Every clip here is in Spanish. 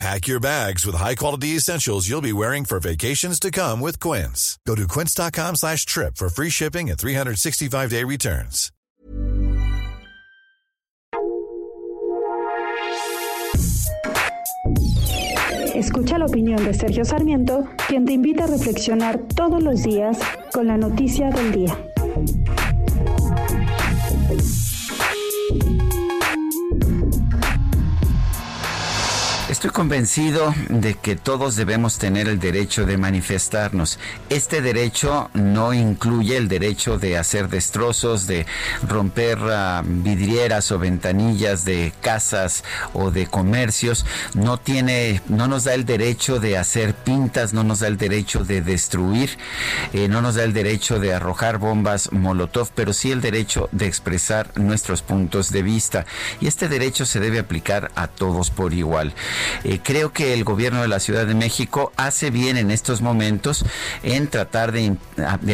Pack your bags with high-quality essentials you'll be wearing for vacations to come with Quince. Go to quince.com slash trip for free shipping and 365-day returns. Escucha la opinión de Sergio Sarmiento, quien te invita a reflexionar todos los días con la noticia del día. Estoy convencido de que todos debemos tener el derecho de manifestarnos. Este derecho no incluye el derecho de hacer destrozos, de romper uh, vidrieras o ventanillas de casas o de comercios. No tiene, no nos da el derecho de hacer pintas, no nos da el derecho de destruir, eh, no nos da el derecho de arrojar bombas molotov, pero sí el derecho de expresar nuestros puntos de vista. Y este derecho se debe aplicar a todos por igual. Eh, creo que el gobierno de la Ciudad de México hace bien en estos momentos en tratar de,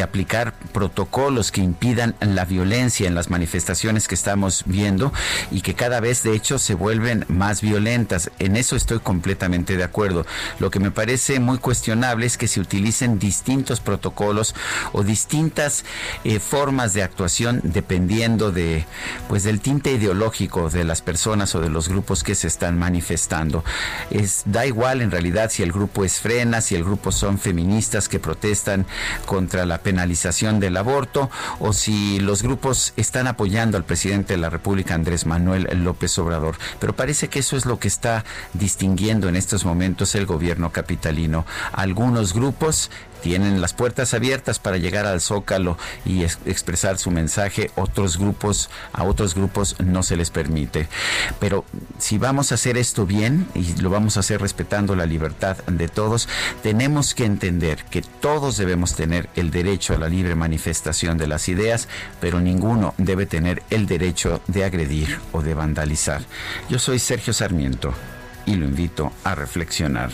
aplicar protocolos que impidan la violencia en las manifestaciones que estamos viendo y que cada vez de hecho se vuelven más violentas. En eso estoy completamente de acuerdo. Lo que me parece muy cuestionable es que se utilicen distintos protocolos o distintas eh, formas de actuación dependiendo de pues del tinte ideológico de las personas o de los grupos que se están manifestando. Es, da igual en realidad si el grupo es frena, si el grupo son feministas que protestan contra la penalización del aborto o si los grupos están apoyando al presidente de la República, Andrés Manuel López Obrador. Pero parece que eso es lo que está distinguiendo en estos momentos el gobierno capitalino. Algunos grupos tienen las puertas abiertas para llegar al Zócalo y expresar su mensaje. Otros grupos, a otros grupos no se les permite. Pero si vamos a hacer esto bien y lo vamos a hacer respetando la libertad de todos, tenemos que entender que todos debemos tener el derecho a la libre manifestación de las ideas, pero ninguno debe tener el derecho de agredir o de vandalizar. Yo soy Sergio Sarmiento y lo invito a reflexionar.